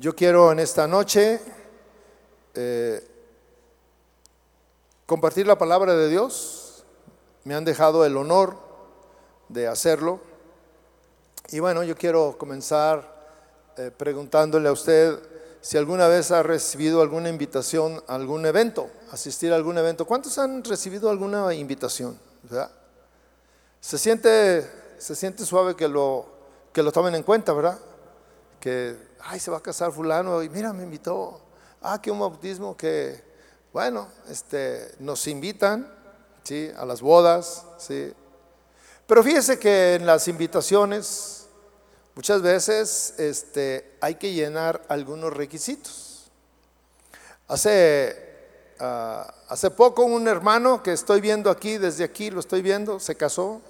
Yo quiero en esta noche eh, compartir la palabra de Dios. Me han dejado el honor de hacerlo. Y bueno, yo quiero comenzar eh, preguntándole a usted si alguna vez ha recibido alguna invitación a algún evento, asistir a algún evento. ¿Cuántos han recibido alguna invitación? Se siente, se siente suave que lo, que lo tomen en cuenta, ¿verdad? Que, ay, se va a casar fulano y mira, me invitó. Ah, que un bautismo que, bueno, este, nos invitan, ¿sí? A las bodas, ¿sí? Pero fíjese que en las invitaciones Muchas veces este, hay que llenar algunos requisitos. Hace, ah, hace poco un hermano que estoy viendo aquí, desde aquí lo estoy viendo, se casó.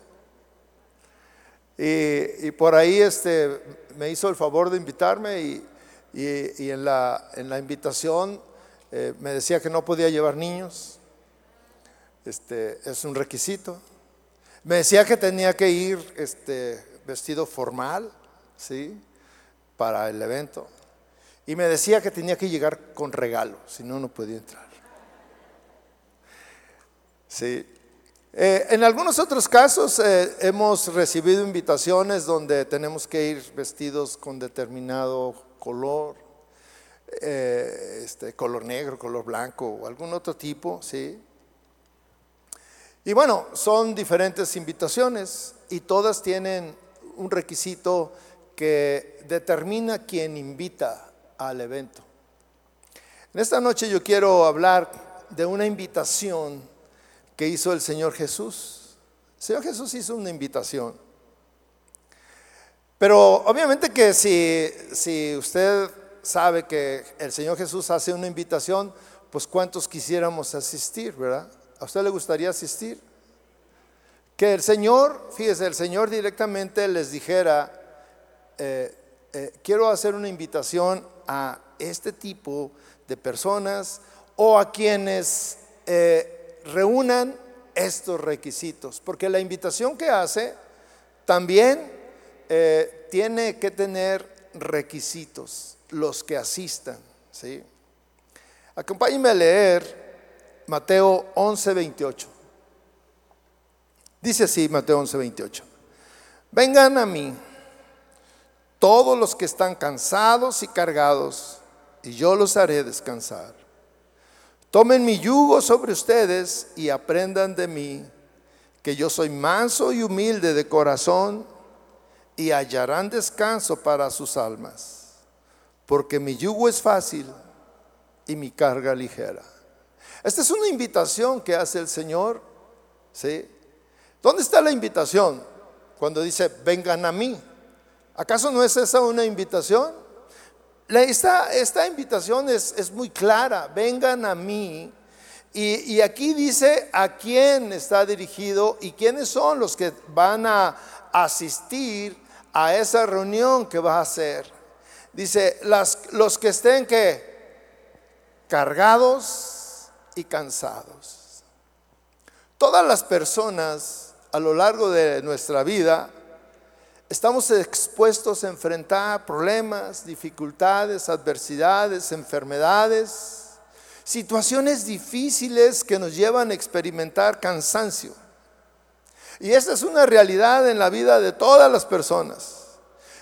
Y, por ahí este, me hizo el favor de invitarme y, en, la, en, la, invitación eh, me decía que no podía llevar niños. Este, es un requisito. Me decía que tenía que ir este, vestido formal. ¿sí? Para el evento. Y me decía que tenía que llegar con regalo, si no, no podía entrar. Sí. Eh, en algunos otros casos eh, hemos recibido invitaciones donde tenemos que ir vestidos con determinado color, eh, este, color negro, color blanco o algún otro tipo, ¿sí? Y bueno, son diferentes invitaciones y todas tienen un requisito que determina quién invita al evento. En esta noche yo quiero hablar de una invitación que hizo el Señor Jesús. El Señor Jesús hizo una invitación. Pero obviamente que si, si usted sabe que el Señor Jesús hace una invitación, pues cuántos quisiéramos asistir, ¿verdad? ¿A usted le gustaría asistir? Que el Señor, fíjese, el Señor directamente les dijera, eh, eh, quiero hacer una invitación a este tipo de personas o a quienes eh, reúnan estos requisitos, porque la invitación que hace también tiene que tener requisitos, los que asistan. ¿sí? Acompáñenme a leer Mateo 11, 28. Dice así Mateo 11, 28. Vengan a mí todos los que están cansados y cargados, y yo los haré descansar. Tomen mi yugo sobre ustedes y aprendan de mí, que yo soy manso y humilde de corazón, y hallarán descanso para sus almas, porque mi yugo es fácil y mi carga ligera. Esta es una invitación que hace el Señor. ¿sí? ¿Dónde está la invitación? Cuando dice, vengan a mí. ¿Acaso no es esa una invitación? Esta, esta invitación es, es, muy clara, vengan a mí. Y, y, aquí dice a quién está dirigido y quiénes son los que van a asistir a esa reunión que va a hacer. Dice, las, los que estén que cargados y cansados. Todas las personas a lo largo de nuestra vida Estamos expuestos a enfrentar problemas, dificultades, adversidades, enfermedades, situaciones difíciles que nos llevan a experimentar cansancio. Y esta es una realidad en la vida de todas las personas.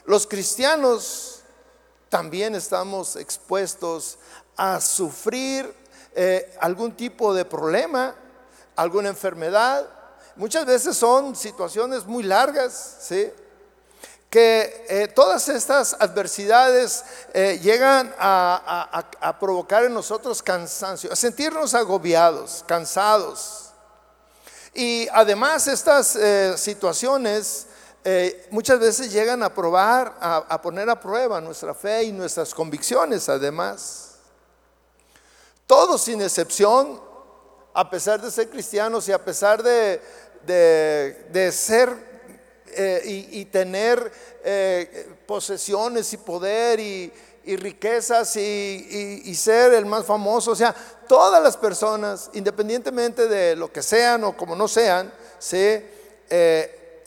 Los cristianos también estamos expuestos a sufrir eh, algún tipo de problema, alguna enfermedad. Muchas veces son situaciones muy largas, ¿sí? Que eh, todas estas adversidades eh, llegan a, provocar en nosotros cansancio, a sentirnos agobiados, cansados. Y además estas eh, situaciones muchas veces llegan a probar, a, poner a prueba nuestra fe y nuestras convicciones además. Todos sin excepción, a pesar de ser cristianos y a pesar de, de ser eh, y, tener eh, posesiones y poder y, riquezas y, ser el más famoso. O sea, todas las personas, independientemente de lo que sean o como no sean, se, eh,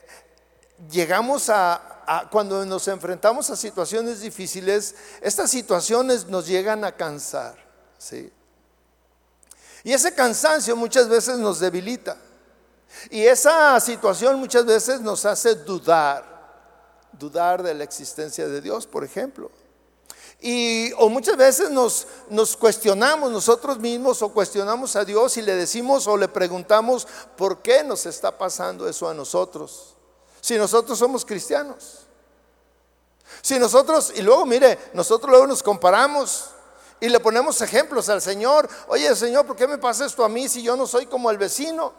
llegamos a, cuando nos enfrentamos a situaciones difíciles, estas situaciones nos llegan a cansar. ¿sí? Y ese cansancio muchas veces nos debilita. Y esa situación muchas veces nos hace dudar, dudar de la existencia de Dios, por ejemplo. Y o muchas veces nos, nos cuestionamos nosotros mismos o cuestionamos a Dios y le decimos o le preguntamos por qué nos está pasando eso a nosotros. Si nosotros somos cristianos. Si nosotros, y luego mire, nosotros luego nos comparamos y le ponemos ejemplos al Señor. Oye, Señor, ¿por qué me pasa esto a mí si yo no soy como el vecino?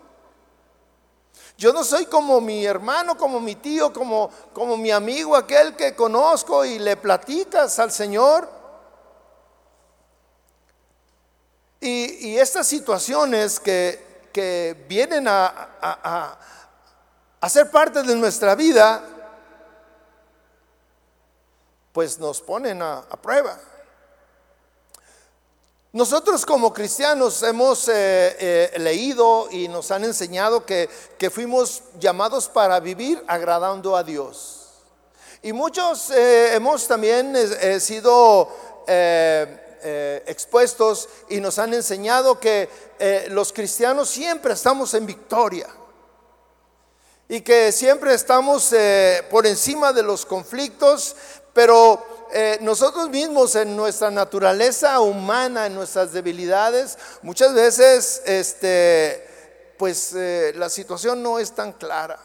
Yo no soy como mi hermano, como mi tío, como, como mi amigo, aquel que conozco y le platicas al Señor. Y, estas situaciones que, que vienen a, a, ser parte de nuestra vida, pues nos ponen a prueba. Nosotros como cristianos hemos eh, eh, leído y nos han enseñado que, fuimos llamados para vivir agradando a Dios. Y muchos eh, hemos también sido expuestos y nos han enseñado que los cristianos siempre estamos en victoria y que siempre estamos por encima de los conflictos, pero eh, nosotros mismos en nuestra naturaleza humana, en nuestras debilidades, muchas veces este, pues eh, la situación no es tan clara.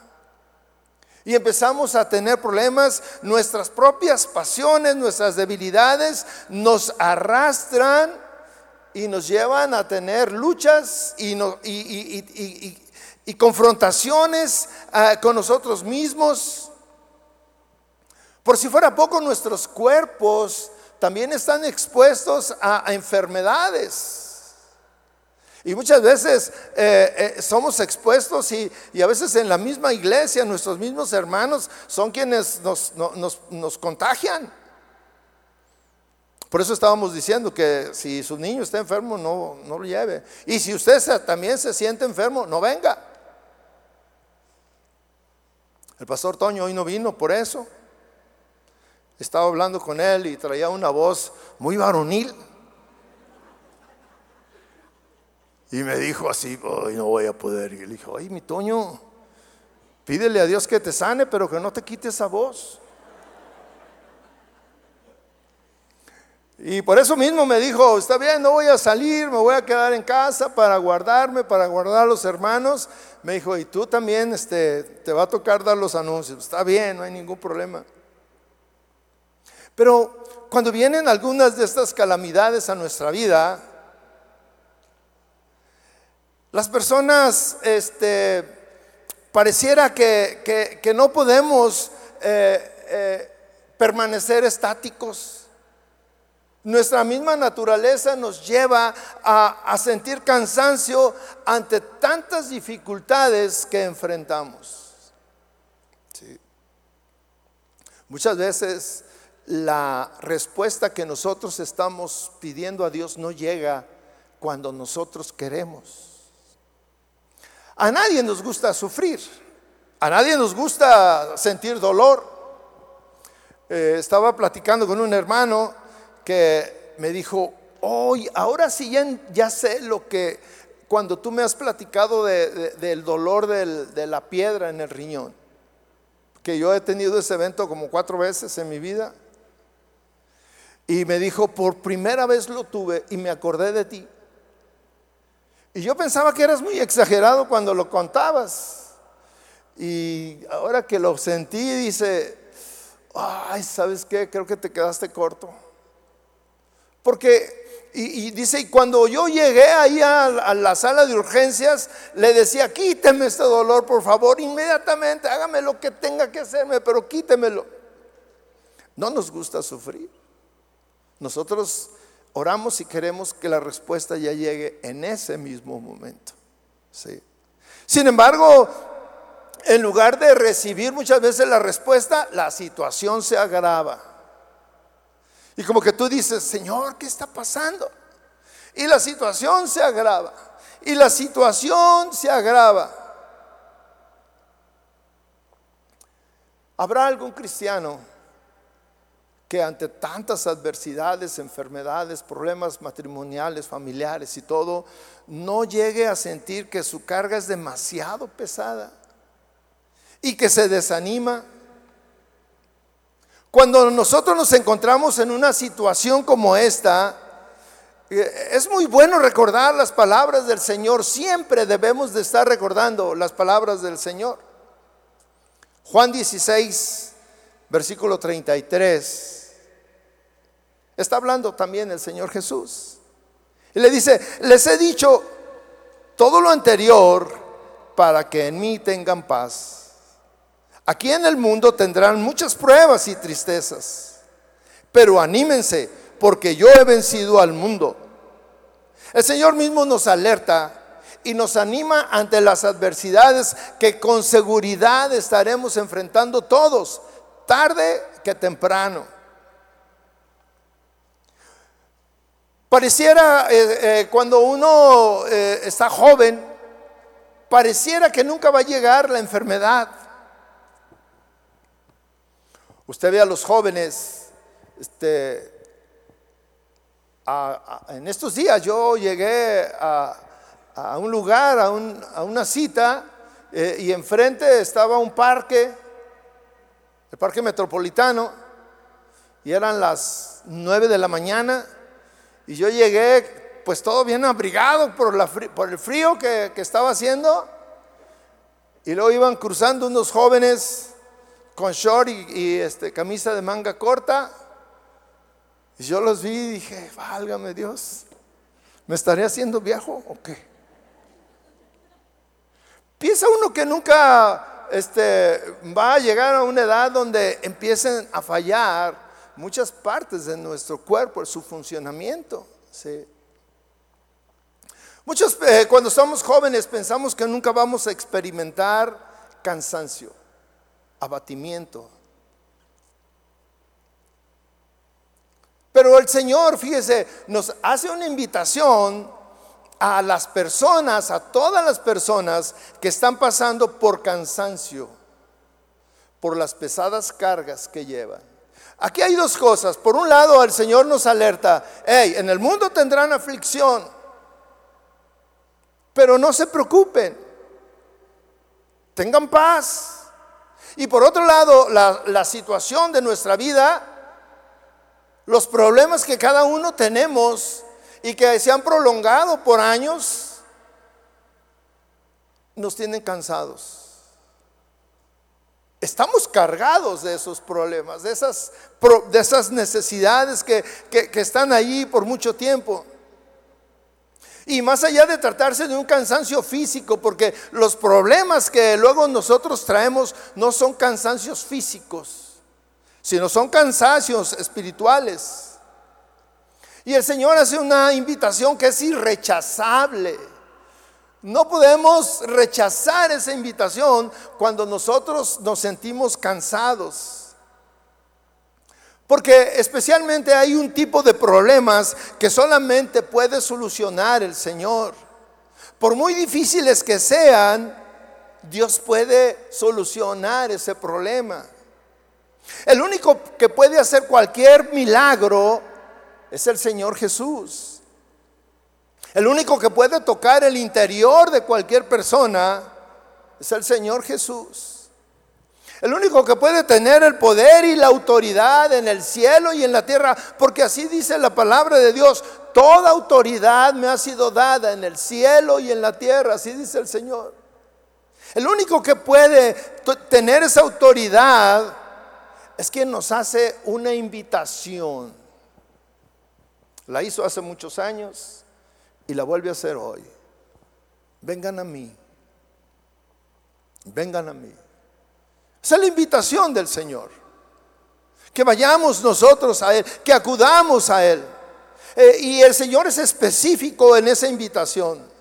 Y empezamos a tener problemas, nuestras propias pasiones, nuestras debilidades nos arrastran y nos llevan a tener luchas y, confrontaciones ah, con nosotros mismos por si fuera poco, nuestros cuerpos también están expuestos a, enfermedades. Y muchas veces eh, eh, somos expuestos y, a veces en la misma iglesia nuestros mismos hermanos son quienes nos, contagian. Por eso estábamos diciendo que si su niño está enfermo, no, no lo lleve. Y si usted también se siente enfermo, no venga. El pastor Toño hoy no vino por eso. Estaba hablando con él y traía una voz muy varonil. Y me dijo así, no voy a poder. Y le dije, oye, mi Toño, pídele a Dios que te sane, pero que no te quite esa voz. Y por eso mismo me dijo, está bien, no voy a salir, me voy a quedar en casa para guardarme, para guardar a los hermanos. Me dijo, y tú también este, te va a tocar dar los anuncios. Está bien, no hay ningún problema. Pero cuando vienen algunas de estas calamidades a nuestra vida, las personas este, pareciera que, no podemos eh, eh, permanecer estáticos. Nuestra misma naturaleza nos lleva a, sentir cansancio ante tantas dificultades que enfrentamos. Muchas veces la respuesta que nosotros estamos pidiendo a Dios no llega cuando nosotros queremos. A nadie nos gusta sufrir, a nadie nos gusta sentir dolor. Eh, estaba platicando con un hermano que me dijo, hoy, ahora sí ya, sé lo que, cuando tú me has platicado del dolor de la piedra en el riñón, que yo he tenido ese evento como cuatro veces en mi vida. Y me dijo, por primera vez lo tuve y me acordé de ti. Y yo pensaba que eras muy exagerado cuando lo contabas. Y ahora que lo sentí, dice, ay, ¿sabes qué? Creo que te quedaste corto. Porque, y, dice, y cuando yo llegué ahí a, a, la sala de urgencias, le decía, quíteme este dolor, por favor, inmediatamente, hágame lo que tenga que hacerme, pero quítemelo. No nos gusta sufrir. Nosotros oramos y queremos que la respuesta ya llegue en ese mismo momento. ¿sí? Sin embargo, en lugar de recibir muchas veces la respuesta, la situación se agrava. Y como que tú dices, Señor, ¿qué está pasando? Y la situación se agrava. Y la situación se agrava. ¿Habrá algún cristiano que ante tantas adversidades, enfermedades, problemas matrimoniales, familiares y todo, no llegue a sentir que su carga es demasiado pesada y que se desanima? Cuando nosotros nos encontramos en una situación como esta, eh, es muy bueno recordar las palabras del Señor. Siempre debemos de estar recordando las palabras del Señor. Juan 16, versículo 33. Está hablando también el Señor Jesús. Y le dice, les he dicho todo lo anterior para que en mí tengan paz. Aquí en el mundo tendrán muchas pruebas y tristezas, pero anímense porque yo he vencido al mundo. El Señor mismo nos alerta y nos anima ante las adversidades que con seguridad estaremos enfrentando todos, tarde que temprano. Pareciera eh, eh, cuando uno eh, está joven, pareciera que nunca va a llegar la enfermedad. Usted ve a los jóvenes, este, en estos días yo llegué a, un lugar, a, una cita, eh, y enfrente estaba un parque, el parque metropolitano, y eran las nueve de la mañana, y yo llegué pues todo bien abrigado por, la, por el frío que, estaba haciendo, y luego iban cruzando unos jóvenes con short y, este, camisa de manga corta. Y yo los vi y dije, válgame Dios, ¿me estaré haciendo viejo o qué? Piensa uno que nunca este, va a llegar a una edad donde empiecen a fallar muchas partes de nuestro cuerpo, su funcionamiento. Muchos, eh, cuando somos jóvenes, pensamos que nunca vamos a experimentar cansancio abatimiento. Pero el Señor, fíjese, nos hace una invitación a las personas, a todas las personas que están pasando por cansancio, por las pesadas cargas que llevan. Aquí hay dos cosas. Por un lado, el Señor nos alerta, hey, en el mundo tendrán aflicción, pero no se preocupen, tengan paz. Y por otro lado, la, situación de nuestra vida, los problemas que cada uno tenemos y que se han prolongado por años, nos tienen cansados. Estamos cargados de esos problemas, de esas, de esas necesidades que, que están ahí por mucho tiempo. Y más allá de tratarse de un cansancio físico, porque los problemas que luego nosotros traemos no son cansancios físicos, sino son cansancios espirituales. Y el Señor hace una invitación que es irrechazable. No podemos rechazar esa invitación cuando nosotros nos sentimos cansados. Porque especialmente hay un tipo de problemas que solamente puede solucionar el Señor. Por muy difíciles que sean, Dios puede solucionar ese problema. El único que puede hacer cualquier milagro es el Señor Jesús. El único que puede tocar el interior de cualquier persona es el Señor Jesús. El único que puede tener el poder y la autoridad en el cielo y en la tierra, porque así dice la palabra de Dios, toda autoridad me ha sido dada en el cielo y en la tierra, así dice el Señor. El único que puede tener esa autoridad es quien nos hace una invitación. La hizo hace muchos años y la vuelve a hacer hoy. Vengan a mí. Vengan a mí. Esa es la invitación del Señor. Que vayamos nosotros a Él, que acudamos a Él. Eh, y el Señor es específico en esa invitación.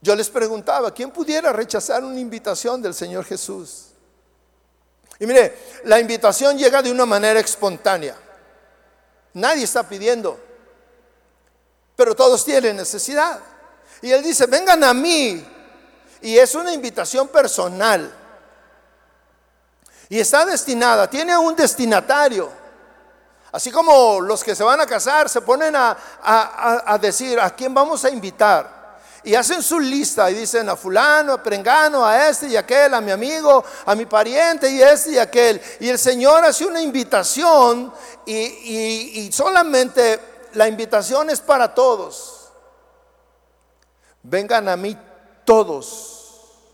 Yo les preguntaba, ¿quién pudiera rechazar una invitación del Señor Jesús? Y mire, la invitación llega de una manera espontánea. Nadie está pidiendo, pero todos tienen necesidad. Y Él dice, vengan a mí y es una invitación personal. Y está destinada, tiene un destinatario. Así como los que se van a casar se ponen a, a decir a quién vamos a invitar y hacen su lista y dicen a fulano, a prengano, a este y aquel, a mi amigo, a mi pariente y este y aquel. Y el Señor hace una invitación y, solamente la invitación es para todos. Vengan a mí todos,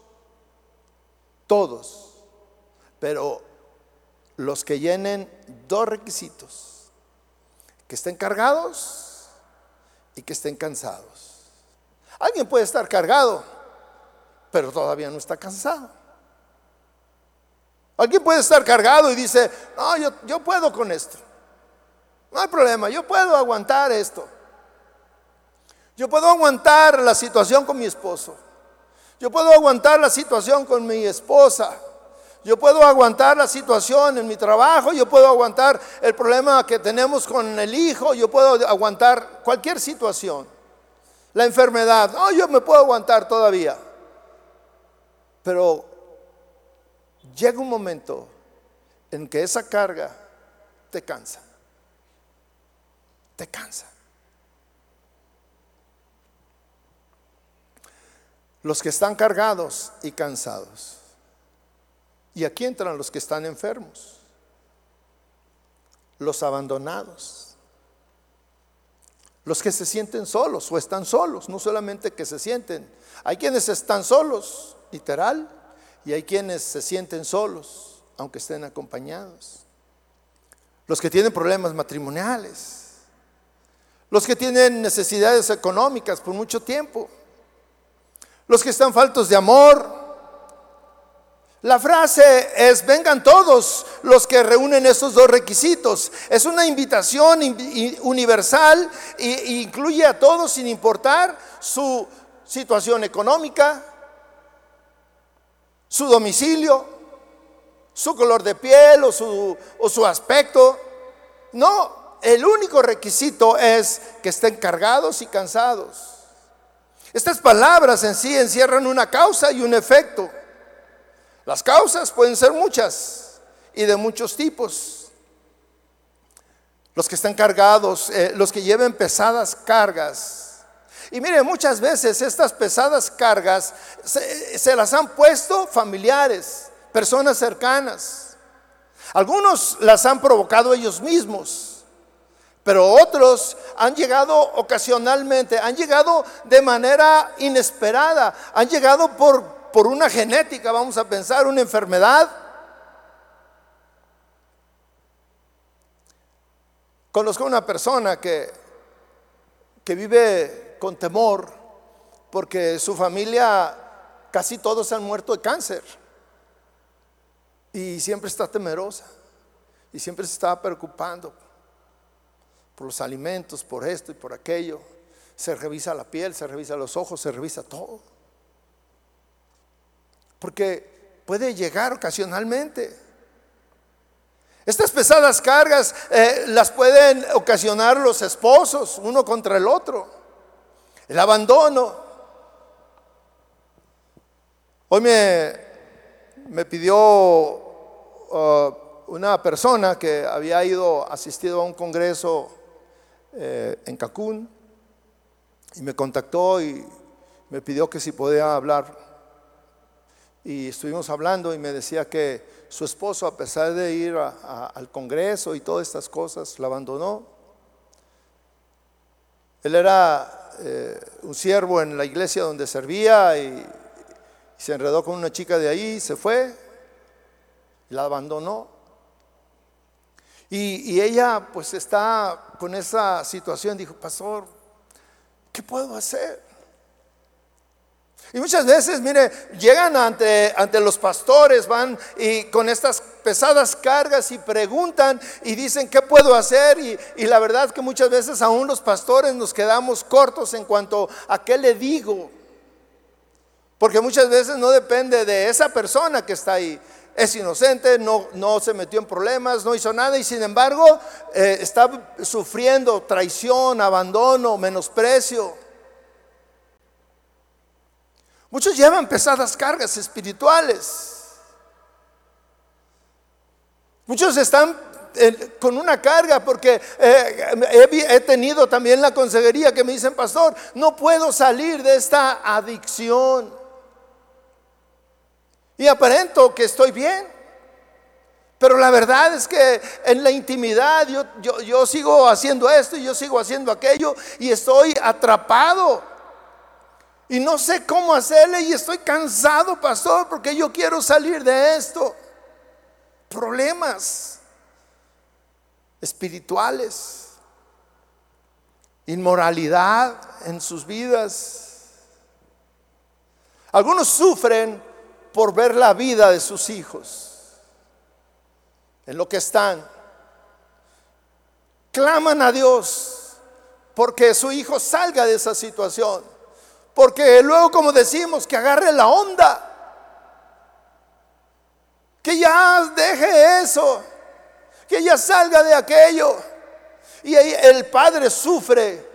todos, pero los que llenen dos requisitos, que estén cargados y que estén cansados. Alguien puede estar cargado, pero todavía no está cansado. Alguien puede estar cargado y dice, no, yo, yo puedo con esto. No hay problema, yo puedo aguantar esto. Yo puedo aguantar la situación con mi esposo. Yo puedo aguantar la situación con mi esposa. Yo puedo aguantar la situación en mi trabajo. Yo puedo aguantar el problema que tenemos con el hijo. Yo puedo aguantar cualquier situación la enfermedad. No, yo me puedo aguantar todavía. Pero llega un momento en que esa carga te cansa. Te cansa. Los que están cargados y cansados. Y aquí entran los que están enfermos. Los abandonados los que se sienten solos o están solos, no solamente que se sienten. Hay quienes están solos, literal, y hay quienes se sienten solos, aunque estén acompañados. Los que tienen problemas matrimoniales, los que tienen necesidades económicas por mucho tiempo, los que están faltos de amor, la frase es, vengan todos los que reúnen esos dos requisitos. Es una invitación universal e incluye a todos sin importar su situación económica, su domicilio, su color de piel o su, o su aspecto. No, el único requisito es que estén cargados y cansados. Estas palabras en sí encierran una causa y un efecto. Las causas pueden ser muchas y de muchos tipos. Los que están cargados, eh, los que lleven pesadas cargas. Y mire, muchas veces estas pesadas cargas se, se las han puesto familiares, personas cercanas. Algunos las han provocado ellos mismos, pero otros han llegado ocasionalmente, han llegado de manera inesperada, han llegado por por una genética, vamos a pensar, una enfermedad. Conozco una persona que, que vive con temor porque su familia casi todos han muerto de cáncer y siempre está temerosa y siempre se está preocupando por los alimentos, por esto y por aquello. Se revisa la piel, se revisa los ojos, se revisa todo porque puede llegar ocasionalmente. Estas pesadas cargas eh, las pueden ocasionar los esposos, uno contra el otro. El abandono. Hoy me, me pidió uh, una persona que había ido, asistido a un congreso eh, en Cancún, y me contactó y me pidió que si podía hablar y estuvimos hablando y me decía que su esposo, a pesar de ir al Congreso y todas estas cosas, la abandonó. Él era eh, un siervo en la iglesia donde servía y, se enredó con una chica de ahí, se fue, la abandonó. Y, y ella pues está con esa situación, dijo, pastor, ¿qué puedo hacer? Y muchas veces, mire, llegan ante, ante los pastores, van y con estas pesadas cargas y preguntan y dicen, ¿qué puedo hacer? Y, y la verdad que muchas veces aún los pastores nos quedamos cortos en cuanto a qué le digo. Porque muchas veces no depende de esa persona que está ahí. Es inocente, no, no se metió en problemas, no hizo nada y sin embargo eh, está sufriendo traición, abandono, menosprecio. Muchos llevan pesadas cargas espirituales. Muchos están eh, con una carga porque eh, he, tenido también la consejería que me dicen, pastor, no puedo salir de esta adicción. Y aparento que estoy bien. Pero la verdad es que en la intimidad yo, yo, sigo haciendo esto y yo sigo haciendo aquello y estoy atrapado. Y no sé cómo hacerle y estoy cansado, pastor, porque yo quiero salir de esto. Problemas espirituales, inmoralidad en sus vidas. Algunos sufren por ver la vida de sus hijos, en lo que están. Claman a Dios porque su hijo salga de esa situación. Porque luego, como decimos, que agarre la onda. Que ya deje eso que ella salga de aquello. Y ahí el padre sufre.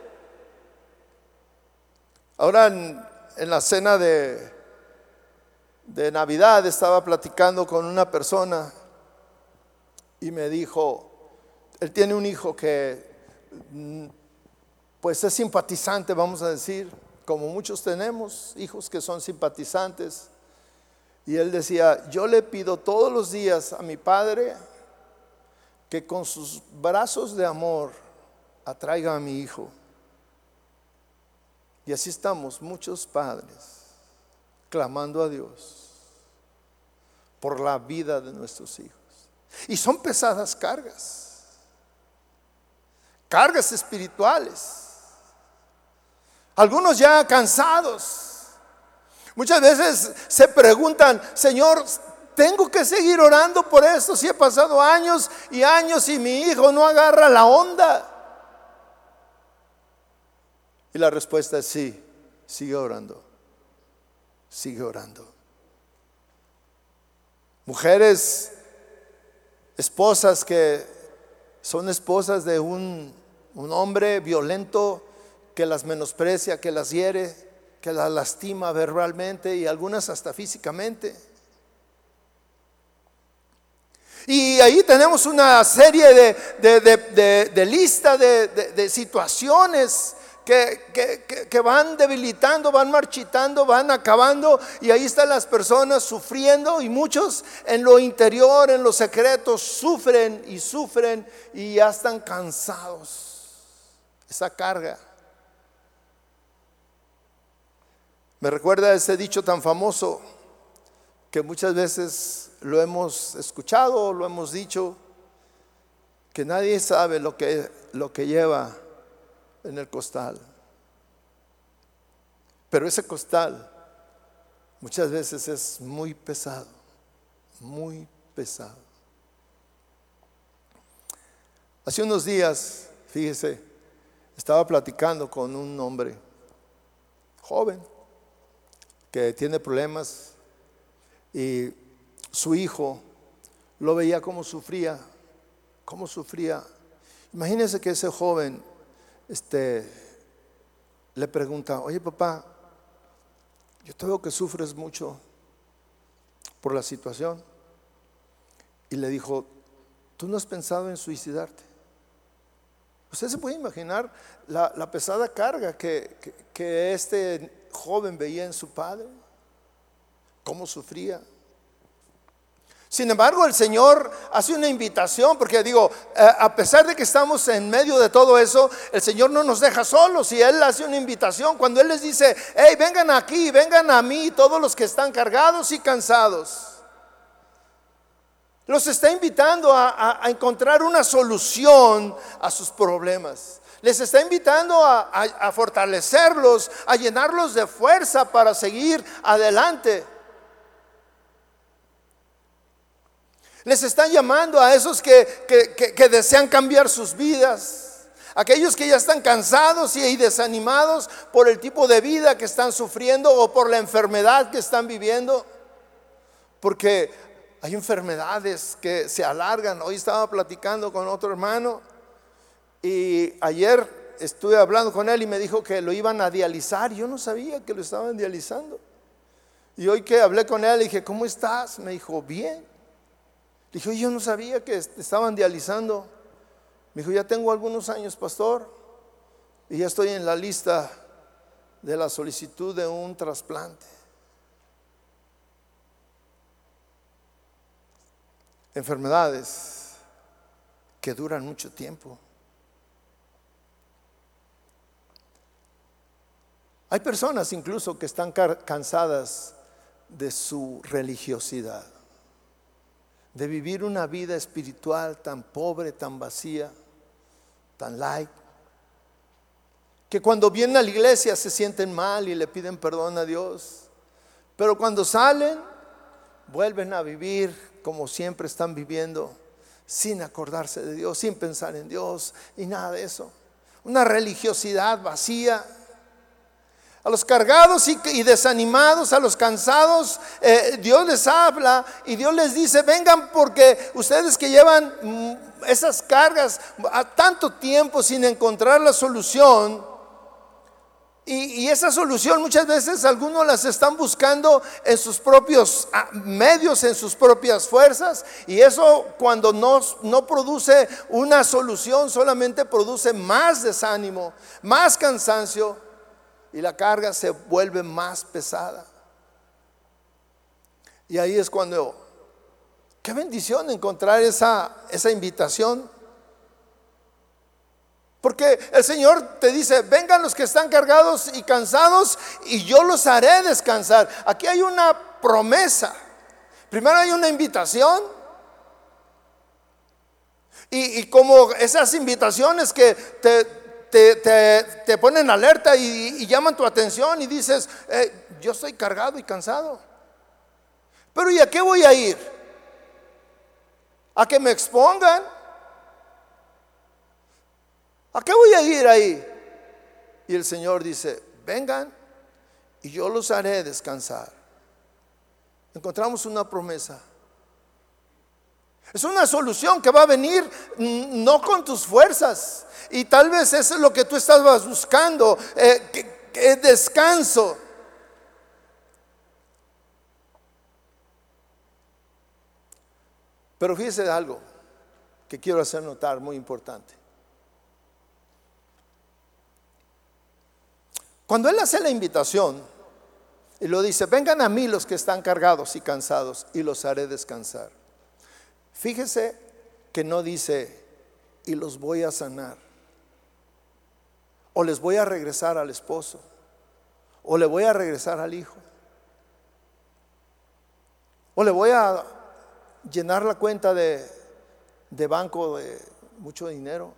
Ahora en, la cena de, de Navidad estaba platicando con una persona y me dijo, él tiene un hijo que mm, pues es simpatizante, vamos a decir, como muchos tenemos hijos que son simpatizantes. Y él decía, yo le pido todos los días a mi padre que con sus brazos de amor atraiga a mi hijo. Y así estamos muchos padres clamando a Dios por la vida de nuestros hijos. Y son pesadas cargas, cargas espirituales. Algunos ya cansados. Muchas veces se preguntan, Señor, tengo que seguir orando por esto si he pasado años y años y mi hijo no agarra la onda. Y la respuesta es sí, sigue orando, sigue orando. Mujeres, esposas que son esposas de un, un hombre violento que las menosprecia, que las hiere, que las lastima verbalmente y algunas hasta físicamente. Y ahí tenemos una serie de, de, de, lista de, situaciones que, van debilitando, van marchitando, van acabando. Y ahí están las personas sufriendo y muchos en lo interior, en los secretos, sufren y sufren y ya están cansados. Esa carga. Me recuerda ese dicho tan famoso que muchas veces lo hemos escuchado, lo hemos dicho, que nadie sabe lo que, lo que lleva en el costal. Pero ese costal muchas veces es muy pesado, muy pesado. Hace unos días, fíjese, estaba platicando con un hombre joven que tiene problemas y su hijo lo veía como sufría, cómo sufría. Imagínense que ese joven este, le pregunta, oye papá, yo te veo que sufres mucho por la situación. Y le dijo, ¿tú no has pensado en suicidarte? Usted se puede imaginar la, pesada carga que, que este joven veía en su padre, cómo sufría. Sin embargo, el Señor hace una invitación, porque digo, eh, a pesar de que estamos en medio de todo eso, el Señor no nos deja solos y Él hace una invitación. Cuando Él les dice, hey, vengan aquí, vengan a mí, todos los que están cargados y cansados. Los está invitando a, encontrar una solución a sus problemas. Les está invitando a fortalecerlos, a llenarlos de fuerza para seguir adelante. Les están llamando a esos que, desean cambiar sus vidas. Aquellos que ya están cansados y desanimados por el tipo de vida que están sufriendo o por la enfermedad que están viviendo. Porque hay enfermedades que se alargan. Hoy estaba platicando con otro hermano y ayer estuve hablando con él y me dijo que lo iban a dializar. Yo no sabía que lo estaban dializando. Y hoy que hablé con él, le dije, ¿cómo estás? Me dijo, bien. Dijo, yo no sabía que estaban dializando. Me dijo, ya tengo algunos años, pastor, y ya estoy en la lista de la solicitud de un trasplante. Enfermedades que duran mucho tiempo. Hay personas incluso que están cansadas de su religiosidad, de vivir una vida espiritual tan pobre, tan vacía, tan light, que cuando vienen a la iglesia se sienten mal y le piden perdón a Dios, pero cuando salen vuelven a vivir como siempre están viviendo, sin acordarse de Dios, sin pensar en Dios y nada de eso. Una religiosidad vacía a los cargados y, desanimados, a los cansados, eh, Dios les habla y Dios les dice, vengan porque ustedes que llevan mm, esas cargas a tanto tiempo sin encontrar la solución, y, esa solución muchas veces algunos las están buscando en sus propios ah, medios, en sus propias fuerzas. Y eso cuando no, no produce una solución, solamente produce más desánimo, más cansancio y la carga se vuelve más pesada. Y ahí es cuando, qué bendición encontrar esa, esa invitación. Porque el Señor te dice, vengan los que están cargados y cansados y yo los haré descansar. Aquí hay una promesa. Primero hay una invitación. Y, como esas invitaciones que te, te, ponen alerta y, llaman tu atención y dices, eh, yo estoy cargado y cansado. Pero ¿y a qué voy a ir? ¿A que me expongan? ¿A qué voy a ir ahí? Y el Señor dice, vengan y yo los haré descansar. Encontramos una promesa. Es una solución que va a venir mm, no con tus fuerzas. Y tal vez eso es lo que tú estabas buscando, eh, que, descanso. Pero fíjese algo que quiero hacer notar muy importante. Cuando Él hace la invitación y lo dice, vengan a mí los que están cargados y cansados y los haré descansar. Fíjese que no dice, y los voy a sanar, o les voy a regresar al esposo, o le voy a regresar al hijo, o le voy a llenar la cuenta de, de banco de mucho dinero.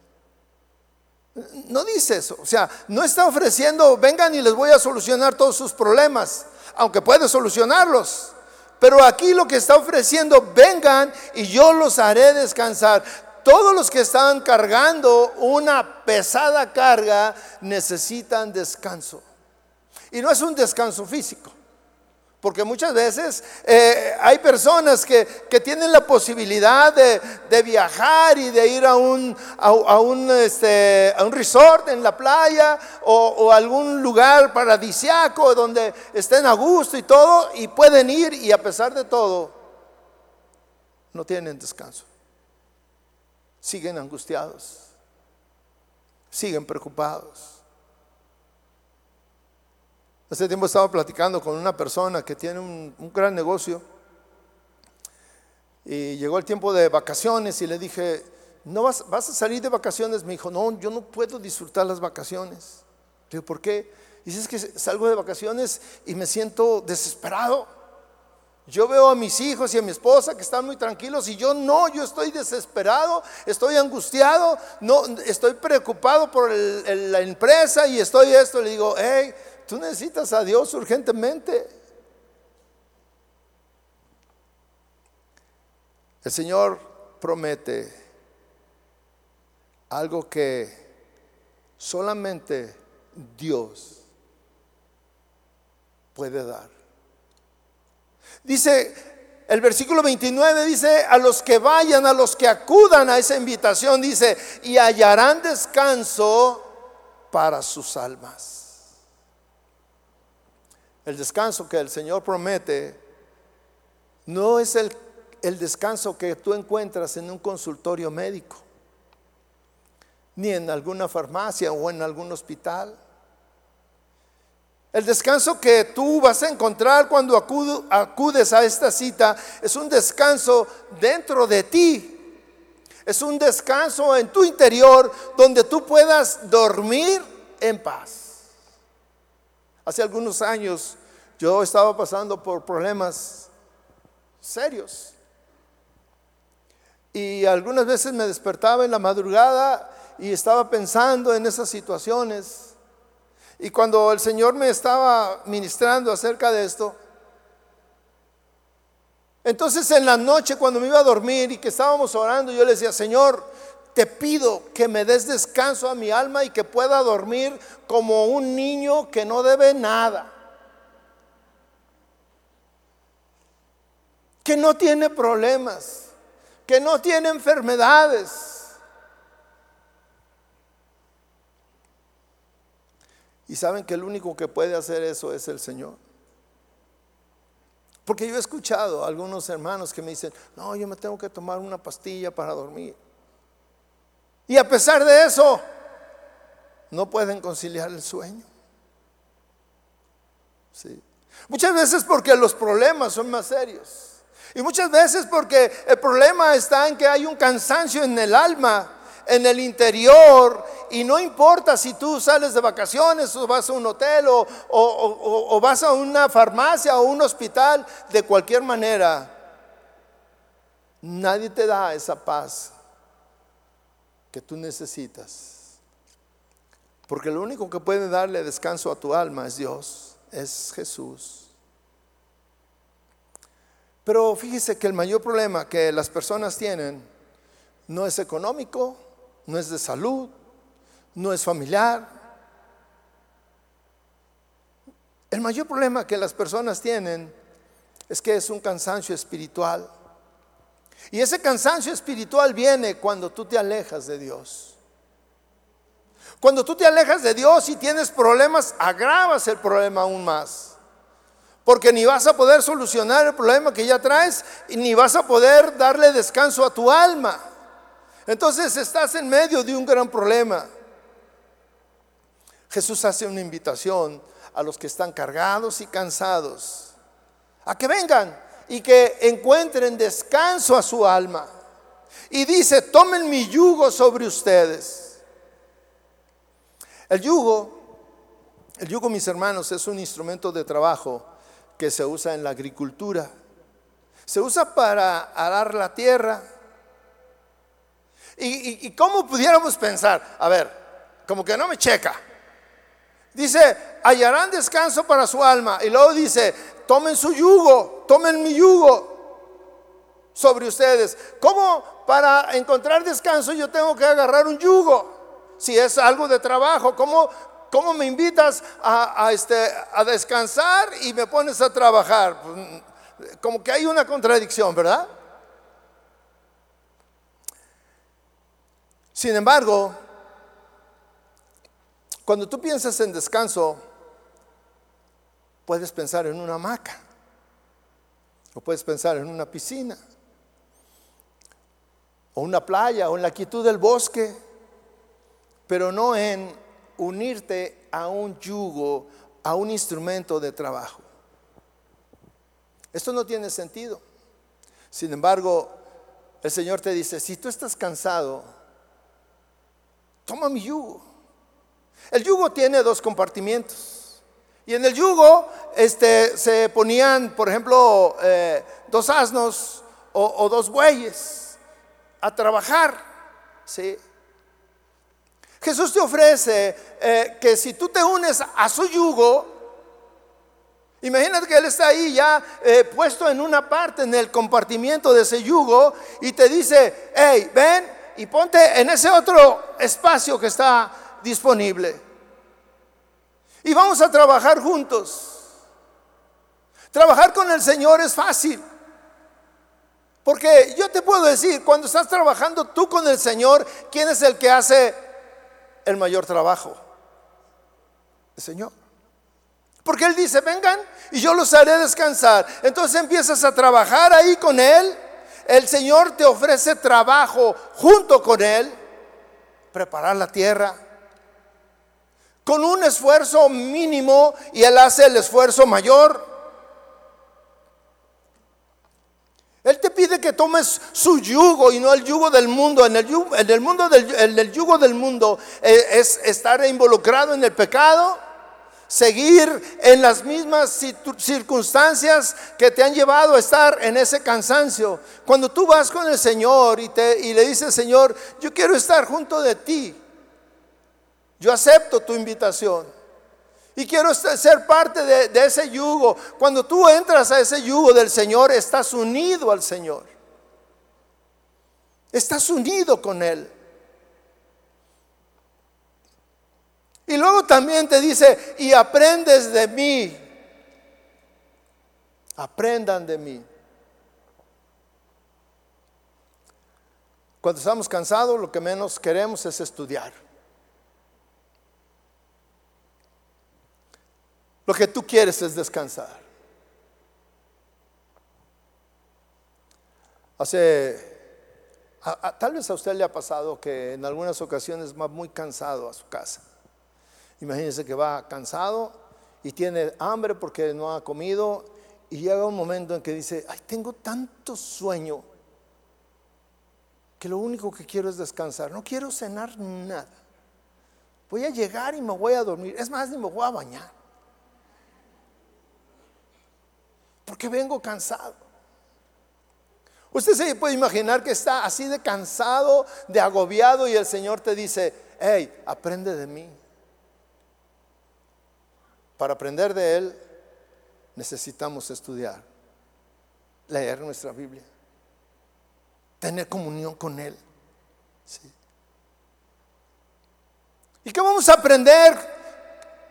No dice eso, o sea, no está ofreciendo, vengan y les voy a solucionar todos sus problemas, aunque puede solucionarlos. Pero aquí lo que está ofreciendo, vengan y yo los haré descansar. Todos los que están cargando una pesada carga necesitan descanso. Y no es un descanso físico. Porque muchas veces eh, hay personas que, tienen la posibilidad de, viajar y de ir a un, a, un, este, a un resort en la playa o, o, algún lugar paradisiaco donde estén a gusto y todo, y pueden ir y a pesar de todo, no tienen descanso. Siguen angustiados, siguen preocupados. Hace tiempo estaba platicando con una persona que tiene un, gran negocio y llegó el tiempo de vacaciones y le dije, ¿no vas, vas, a salir de vacaciones? Me dijo, no, yo no puedo disfrutar las vacaciones. Le digo, ¿por qué? Dice, es que salgo de vacaciones y me siento desesperado. Yo veo a mis hijos y a mi esposa que están muy tranquilos y yo no, yo estoy desesperado, estoy angustiado, no, estoy preocupado por la empresa y estoy esto. Le digo, hey, Tú necesitas a Dios urgentemente. El Señor promete algo que solamente Dios puede dar. Dice, el versículo 29 dice, a los que vayan, a los que acudan a esa invitación, dice, y hallarán descanso para sus almas. El descanso que el Señor promete no es el, descanso que tú encuentras en un consultorio médico, ni en alguna farmacia o en algún hospital. El descanso que tú vas a encontrar cuando acudes a esta cita es un descanso dentro de ti. Es un descanso en tu interior donde tú puedas dormir en paz. Hace algunos años yo estaba pasando por problemas serios. Y algunas veces me despertaba en la madrugada y estaba pensando en esas situaciones. Y cuando el Señor me estaba ministrando acerca de esto, entonces en la noche cuando me iba a dormir y que estábamos orando, yo le decía, Señor, te pido que me des descanso a mi alma y que pueda dormir como un niño que no debe nada. Que no tiene problemas, que no tiene enfermedades Y saben que el único que puede hacer eso es el Señor. Porque yo he escuchado a algunos hermanos que me dicen, no, yo me tengo que tomar una pastilla para dormir. Y a pesar de eso, no pueden conciliar el sueño. Sí. Muchas veces porque los problemas son más serios. Y muchas veces porque el problema está en que hay un cansancio en el alma en el interior y no importa si tú sales de vacaciones o vas a un hotel o, vas a una farmacia o un hospital, de cualquier manera, nadie te da esa paz que tú necesitas. Porque lo único que puede darle descanso a tu alma es Dios, es Jesús. Pero fíjese que el mayor problema que las personas tienen no es económico, no es de salud, no es familiar. El mayor problema que las personas tienen es que es un cansancio espiritual. Y ese cansancio espiritual viene cuando tú te alejas de Dios. Cuando tú te alejas de Dios y tienes problemas, agravas el problema aún más. Porque ni vas a poder solucionar el problema que ya traes, ni vas a poder darle descanso a tu alma. Entonces estás en medio de un gran problema. Jesús hace una invitación a los que están cargados y cansados a que vengan y que encuentren descanso a su alma. Y dice, tomen mi yugo sobre ustedes. El yugo, el yugo, mis hermanos, es un instrumento de trabajo que se usa en la agricultura. Se usa para arar la tierra, ¿Y, cómo pudiéramos pensar? A ver, como que no me checa. Dice, hallarán descanso para su alma. Y luego dice, tomen su yugo, tomen mi yugo sobre ustedes. ¿Cómo para encontrar descanso yo tengo que agarrar un yugo? Si es algo de trabajo, ¿cómo, cómo me invitas a, este, a descansar y me pones a trabajar? Pues, como que hay una contradicción, ¿verdad? Sin embargo, cuando tú piensas en descanso, puedes pensar en una hamaca, o puedes pensar en una piscina, o una playa, o en la quietud del bosque, pero no en unirte a un yugo, a un instrumento de trabajo. Esto no tiene sentido. Sin embargo, el Señor te dice, si tú estás cansado, toma mi yugo. El yugo tiene dos compartimientos. Y en el yugo este, se ponían, por ejemplo, eh, dos asnos o, dos bueyes a trabajar. ¿sí? Jesús te ofrece eh, que si tú te unes a su yugo, imagínate que Él está ahí ya eh, puesto en una parte, en el compartimiento de ese yugo, y te dice, hey, ven, y ponte en ese otro espacio que está disponible. Y vamos a trabajar juntos. Trabajar con el Señor es fácil. Porque yo te puedo decir, cuando estás trabajando tú con el Señor, ¿quién es el que hace el mayor trabajo? El Señor. Porque Él dice, vengan y yo los haré descansar. Entonces empiezas a trabajar ahí con Él el Señor te ofrece trabajo junto con Él, preparar la tierra, con un esfuerzo mínimo y Él hace el esfuerzo mayor. Él te pide que tomes su yugo y no el yugo del mundo. En el yugo, en el mundo del, yugo del mundo eh, es estar involucrado en el pecado, seguir en las mismas circunstancias que te han llevado a estar en ese cansancio. Cuando tú vas con el Señor y, te, y le dices, Señor, yo quiero estar junto de ti. Yo acepto tu invitación. Y quiero ser parte de, ese yugo. Cuando tú entras a ese yugo del Señor, estás unido al Señor. Estás unido con Él. Y luego también te dice, y aprendes de mí. Aprendan de mí. Cuando estamos cansados, lo que menos queremos es estudiar. Lo que tú quieres es descansar. Hace, tal vez a usted le ha pasado que en algunas ocasiones va muy cansado a su casa. Imagínese que va cansado y tiene hambre porque no ha comido y llega un momento en que dice, ay, tengo tanto sueño que lo único que quiero es descansar. No quiero cenar nada. Voy a llegar y me voy a dormir. Es más, ni me voy a bañar. Porque vengo cansado. Usted se puede imaginar que está así de cansado, de agobiado y el Señor te dice, hey, aprende de mí. Para aprender de Él necesitamos estudiar, leer nuestra Biblia, tener comunión con Él. ¿Y qué vamos a aprender?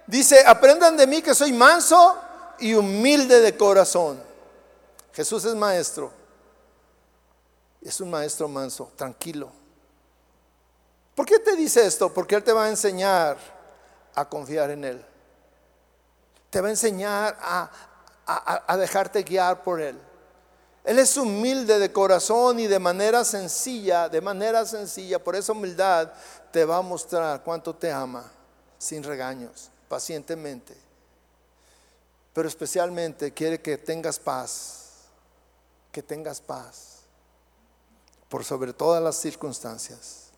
Dice, aprendan de mí que soy manso y humilde de corazón. Jesús es maestro. Es un maestro manso, tranquilo. ¿Por qué te dice esto? Porque Él te va a enseñar a confiar en Él. Te va a enseñar a, dejarte guiar por Él. Él es humilde de corazón y de manera sencilla, de manera sencilla, por esa humildad te va a mostrar cuánto te ama, sin regaños, pacientemente pero especialmente quiere que tengas paz, que tengas paz, por sobre todas las circunstancias.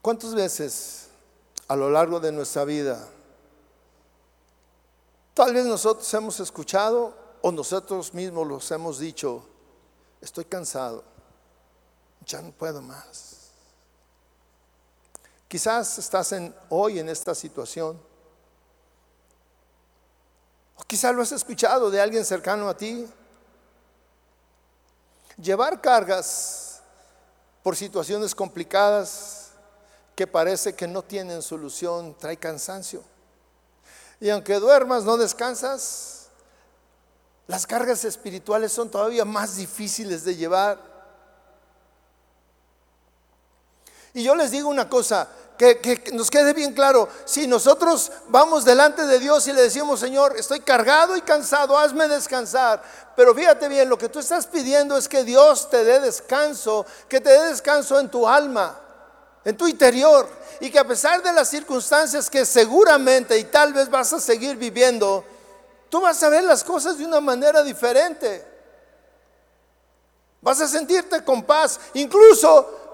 ¿Cuántas veces a lo largo de nuestra vida, tal vez nosotros hemos escuchado o nosotros mismos los hemos dicho, estoy cansado, ya no puedo más? Quizás estás hoy en esta situación. O quizás lo has escuchado de alguien cercano a ti. Llevar cargas por situaciones complicadas que parece que no tienen solución trae cansancio. Y aunque duermas, no descansas, las cargas espirituales son todavía más difíciles de llevar. Y yo les digo una cosa, que, nos quede bien claro, si nosotros vamos delante de Dios y le decimos, Señor, estoy cargado y cansado, hazme descansar, pero fíjate bien, lo que tú estás pidiendo es que Dios te dé descanso, que te dé descanso en tu alma, en tu interior, y que a pesar de las circunstancias que seguramente y tal vez vas a seguir viviendo, tú vas a ver las cosas de una manera diferente. Vas a sentirte con paz, incluso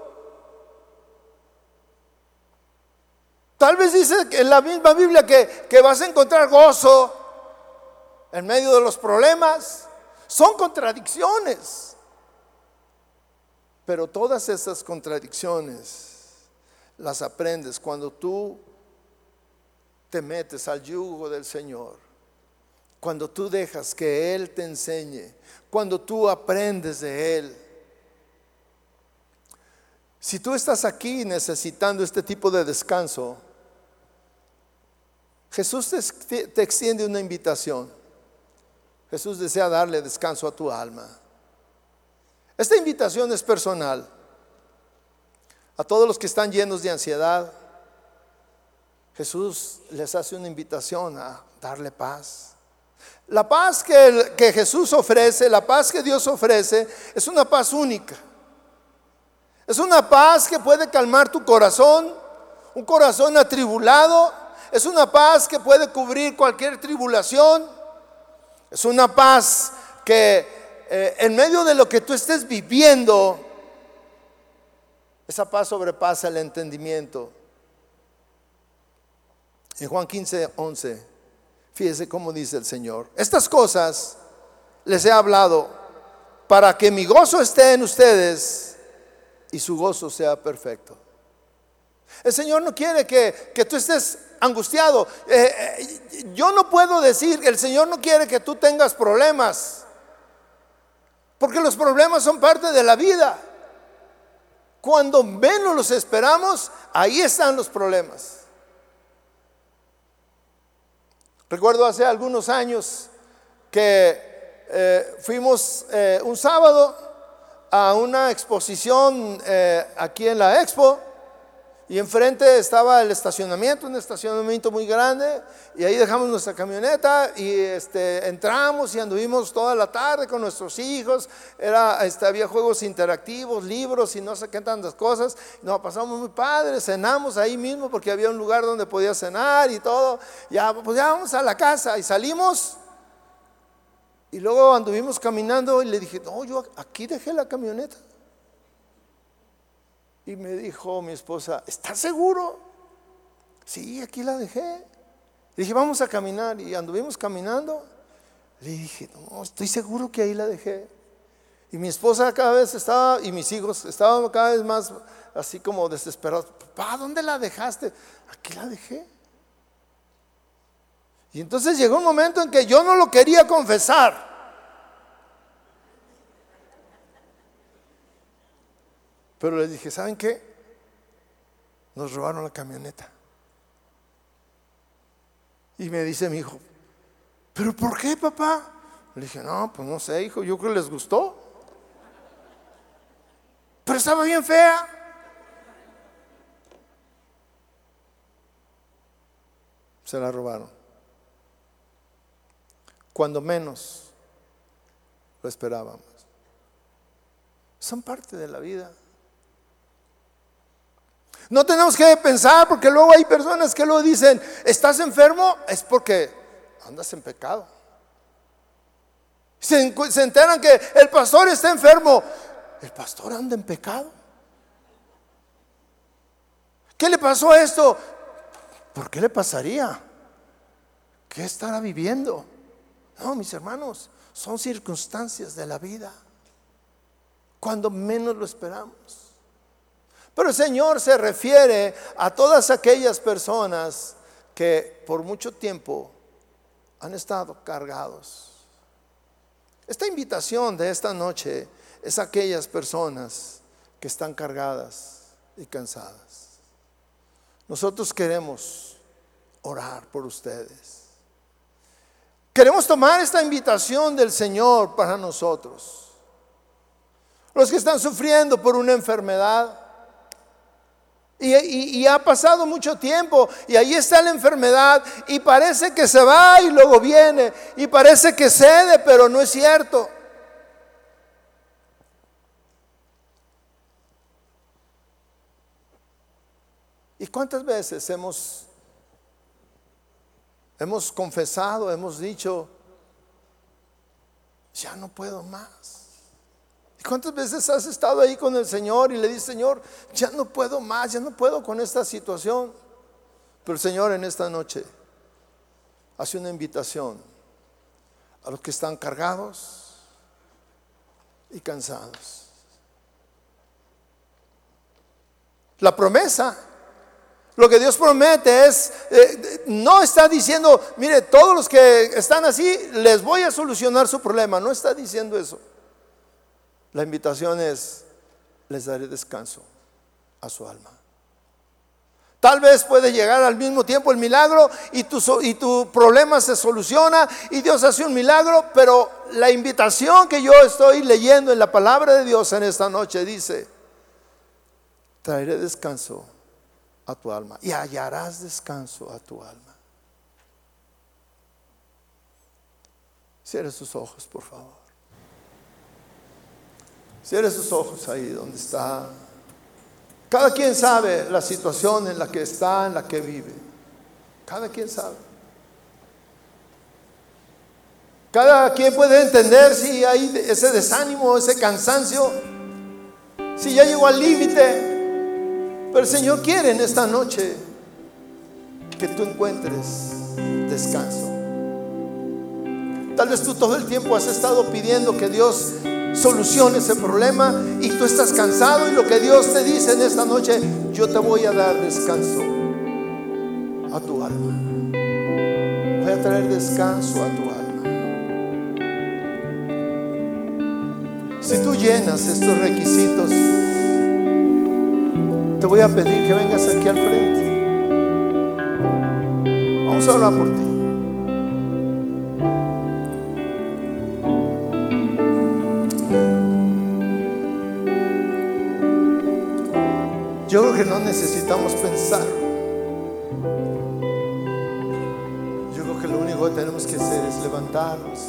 Tal vez dice en la misma Biblia que, que vas a encontrar gozo en medio de los problemas. Son contradicciones. Pero todas esas contradicciones las aprendes cuando tú te metes al yugo del Señor. Cuando tú dejas que Él te enseñe. Cuando tú aprendes de Él. Si tú estás aquí necesitando este tipo de descanso, Jesús te, extiende una invitación. Jesús desea darle descanso a tu alma. Esta invitación es personal. A todos los que están llenos de ansiedad, Jesús les hace una invitación a darle paz. La paz que, Jesús ofrece, la paz que Dios ofrece, es una paz única. Es una paz que puede calmar tu corazón, un corazón atribulado. Es una paz que puede cubrir cualquier tribulación. Es una paz que eh, en medio de lo que tú estés viviendo, esa paz sobrepasa el entendimiento. En Juan 15, 11, fíjese cómo dice el Señor. Estas cosas les he hablado para que mi gozo esté en ustedes y su gozo sea perfecto. El Señor no quiere que, que tú estés angustiado. Eh, eh, yo no puedo decir, el Señor no quiere que tú tengas problemas, porque los problemas son parte de la vida. Cuando menos los esperamos, ahí están los problemas. Recuerdo hace algunos años que eh, fuimos un sábado a una exposición aquí en la Expo y enfrente estaba el estacionamiento, un estacionamiento muy grande, y ahí dejamos nuestra camioneta y este, entramos y anduvimos toda la tarde con nuestros hijos. Era, este, había juegos interactivos, libros y no sé qué tantas cosas. Nos pasamos muy padre, cenamos ahí mismo porque había un lugar donde podía cenar y todo. Ya, pues ya vamos a la casa y salimos. Y luego anduvimos caminando y le dije, no, yo aquí dejé la camioneta. Y me dijo mi esposa, ¿estás seguro? Sí, aquí la dejé. Le dije, vamos a caminar. Y anduvimos caminando. Le dije, no, estoy seguro que ahí la dejé. Y mi esposa cada vez estaba, y mis hijos estaban cada vez más así como desesperados. Papá, ¿dónde la dejaste? Aquí la dejé. Y entonces llegó un momento en que yo no lo quería confesar. Pero les dije, ¿saben qué? Nos robaron la camioneta. Y me dice mi hijo, ¿pero por qué, papá? Le dije, no, pues no sé, hijo, yo creo que les gustó. Pero estaba bien fea. Se la robaron. Cuando menos lo esperábamos. Son parte de la vida. No tenemos que pensar porque luego hay personas que lo dicen, ¿estás enfermo? Es porque andas en pecado. Se, se enteran que el pastor está enfermo. El pastor anda en pecado. ¿Qué le pasó a esto? ¿Por qué le pasaría? ¿Qué estará viviendo? No, mis hermanos, son circunstancias de la vida. Cuando menos lo esperamos. Pero el Señor se refiere a todas aquellas personas que por mucho tiempo han estado cargados. Esta invitación de esta noche es a aquellas personas que están cargadas y cansadas. Nosotros queremos orar por ustedes. Queremos tomar esta invitación del Señor para nosotros. Los que están sufriendo por una enfermedad, y, ha pasado mucho tiempo y ahí está la enfermedad y parece que se va y luego viene y parece que cede, pero no es cierto. ¿Y cuántas veces hemos, hemos confesado, hemos dicho, ya no puedo más? ¿Cuántas veces has estado ahí con el Señor y le dices, Señor, ya no puedo más, ya no puedo con esta situación? Pero el Señor en esta noche hace una invitación a los que están cargados y cansados. La promesa, lo que Dios promete es, eh, no está diciendo, mire, todos los que están así, les voy a solucionar su problema, no está diciendo eso. La invitación es, les daré descanso a su alma. Tal vez puede llegar al mismo tiempo el milagro y tu, y tu problema se soluciona y Dios hace un milagro, pero la invitación que yo estoy leyendo en la palabra de Dios en esta noche dice, traeré descanso a tu alma y hallarás descanso a tu alma. Cierre sus ojos, por favor. Cierre sus ojos ahí donde está. Cada quien sabe la situación en la que está, en la que vive. Cada quien sabe. Cada quien puede entender si hay ese desánimo, ese cansancio, si ya llegó al límite. Pero el Señor quiere en esta noche que tú encuentres descanso. Tal vez tú todo el tiempo has estado pidiendo que Dios solucione ese problema y tú estás cansado y lo que Dios te dice en esta noche, yo te voy a dar descanso a tu alma. Voy a traer descanso a tu alma. Si tú llenas estos requisitos, te voy a pedir que vengas aquí al frente. Vamos a hablar por ti. Yo creo que no necesitamos pensar. Yo creo que lo único que tenemos que hacer es levantarnos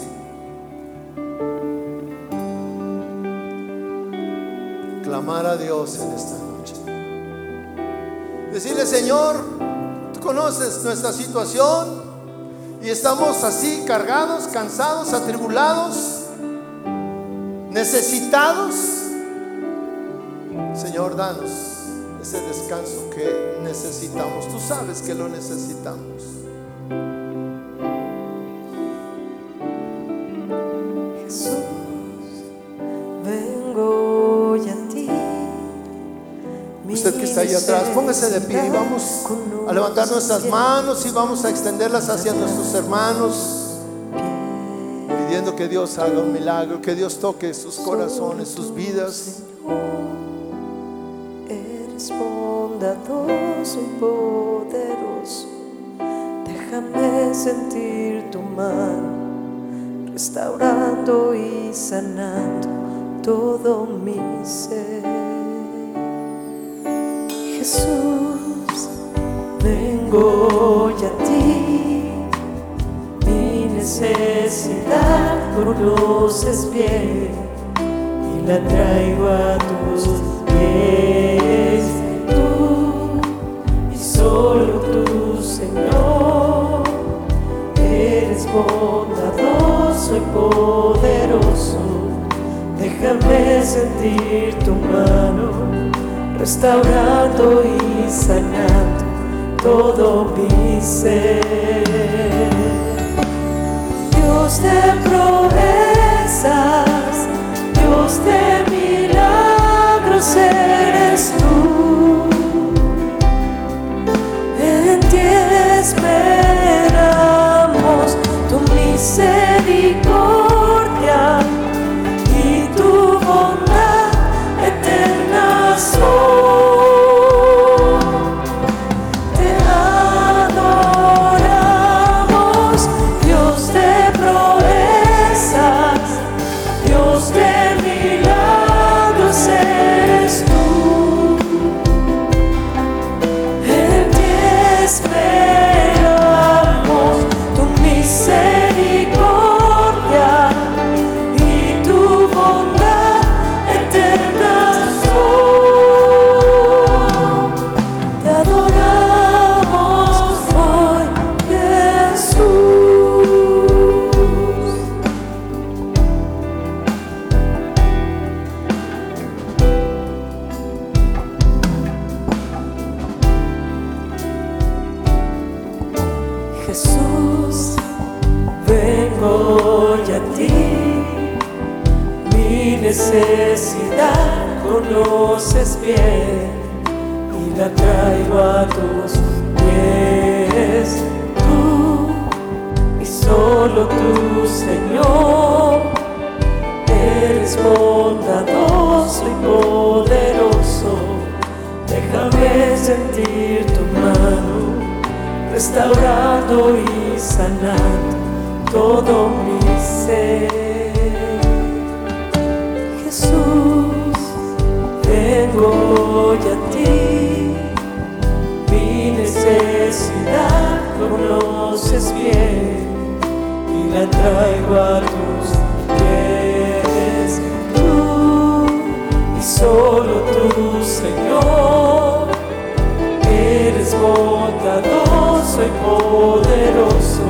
y clamar a Dios en esta noche. Decirle, Señor, tú conoces nuestra situación y estamos así cargados, cansados, atribulados, necesitados. Señor, danos ese descanso que necesitamos. Tú sabes que lo necesitamos. ahí atrás, póngase de pie y vamos a levantar nuestras manos y vamos a extenderlas hacia nuestros hermanos, pidiendo que Dios haga un milagro, que Dios toque sus corazones, sus vidas. Eres bondadoso y poderoso, déjame sentir tu mano, restaurando y sanando todo mi ser. Jesús, vengo ya a ti, mi necesidad conoces bien y la traigo a tus pies. Solo tú, Señor, eres bondadoso y poderoso. Déjame sentir tu mano restaurando y sanando todo mi ser. Dios de proezas, Dios de traigo a tus pies. Tú y solo tú, Señor, eres bondadoso y poderoso.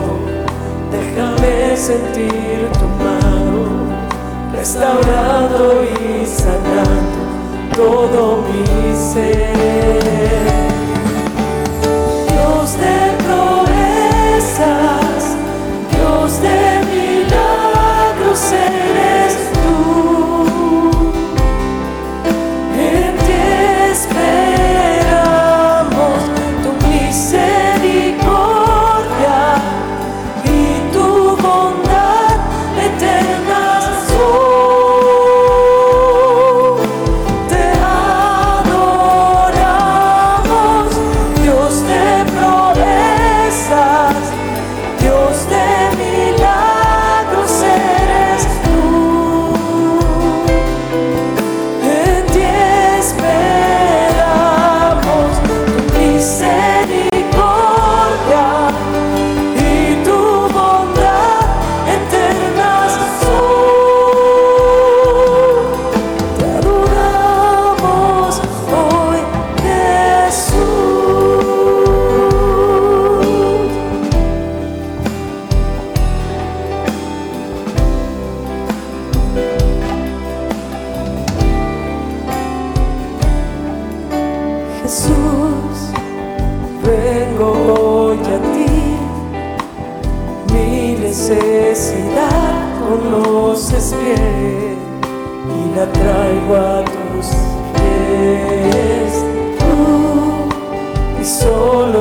Déjame sentir tu mano, restaurando y sanando todo mi ser.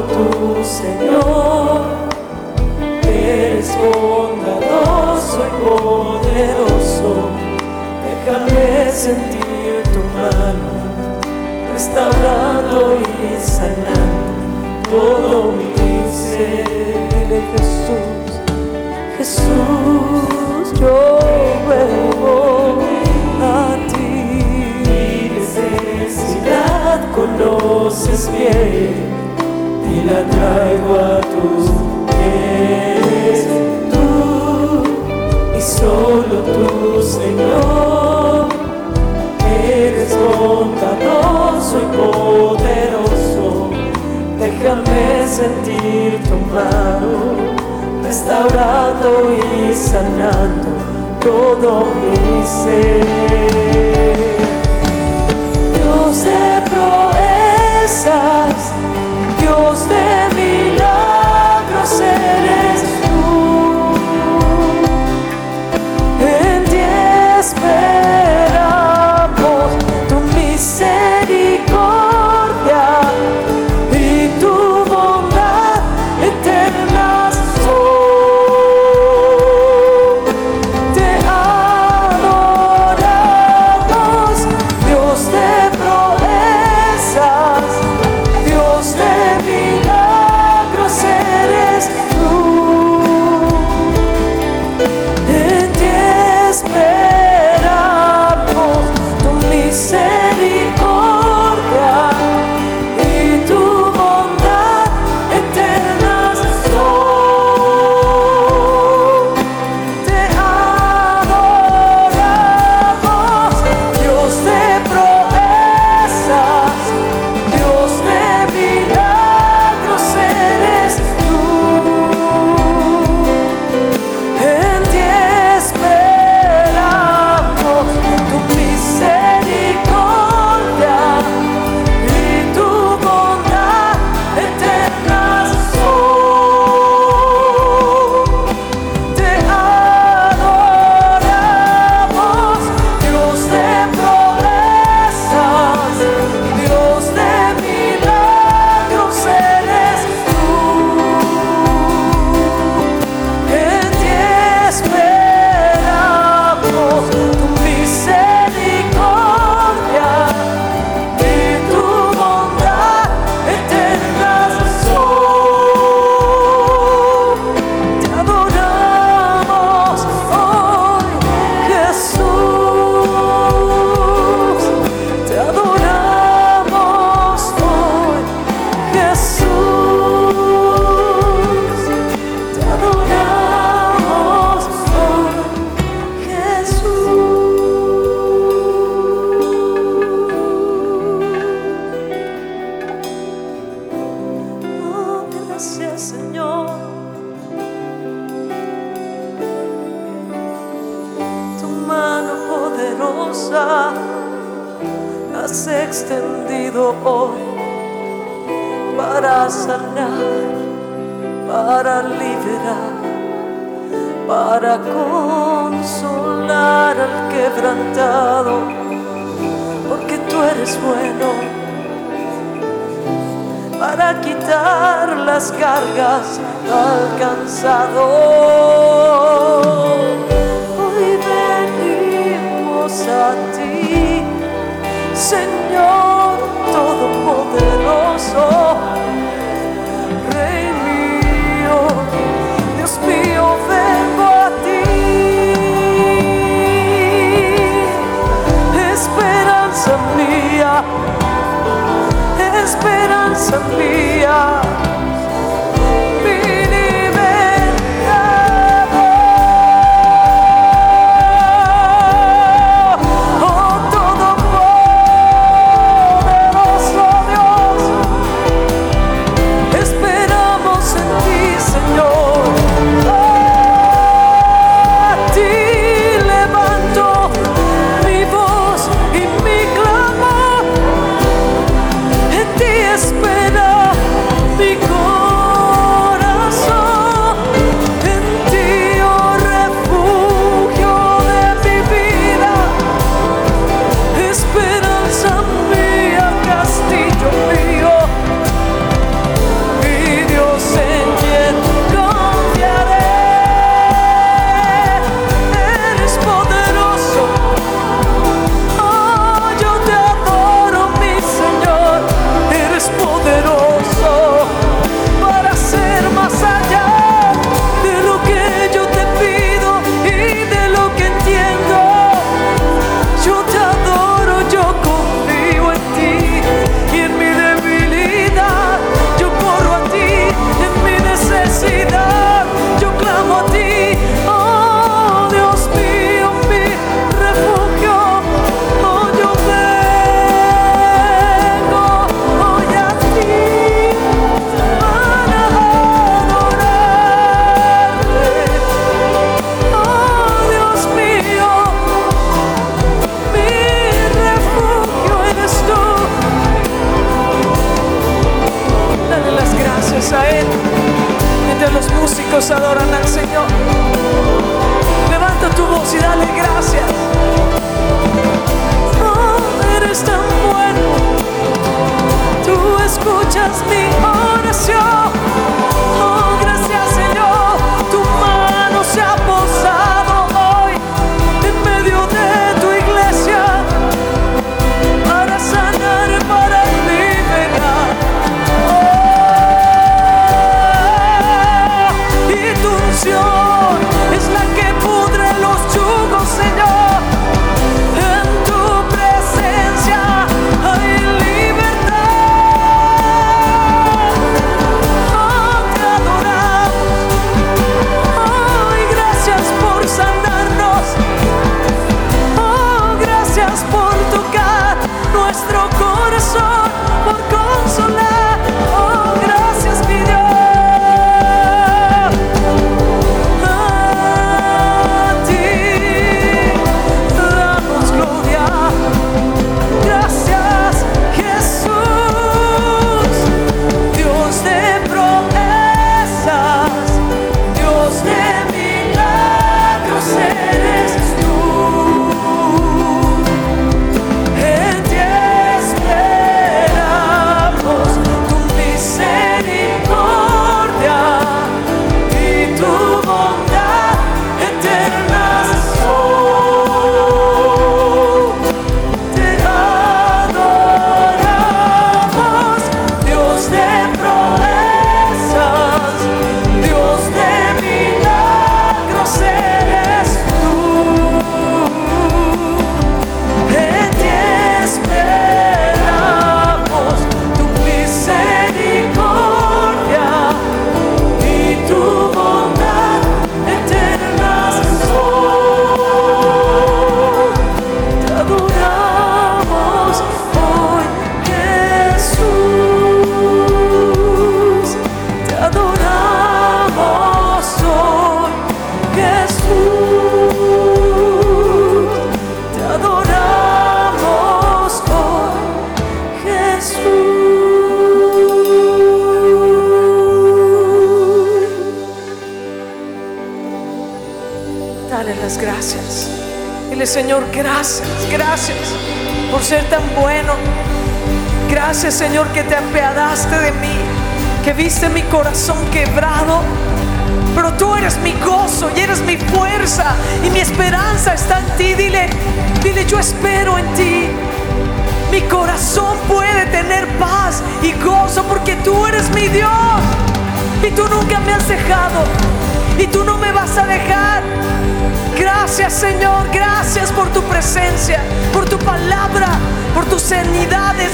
Tú, Señor, eres bondadoso y poderoso. Déjame sentir tu mano restaurando y sanando todo mi ser. Jesús, Jesús, yo vuelvo a ti. Mi necesidad conoces bien y la traigo a tus pies. Tú y solo tú, Señor eres bondadoso y poderoso. Déjame sentir tu mano, restaurando y sanando todo mi ser. Dios de proezas, Dios de milagros eres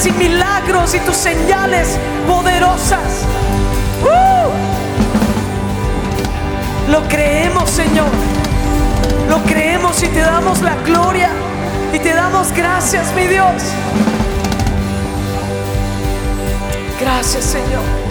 y milagros y tus señales poderosas. ¡Uh! Lo creemos, Señor. Lo creemos y te damos la gloria y te damos gracias, mi Dios. Gracias, Señor.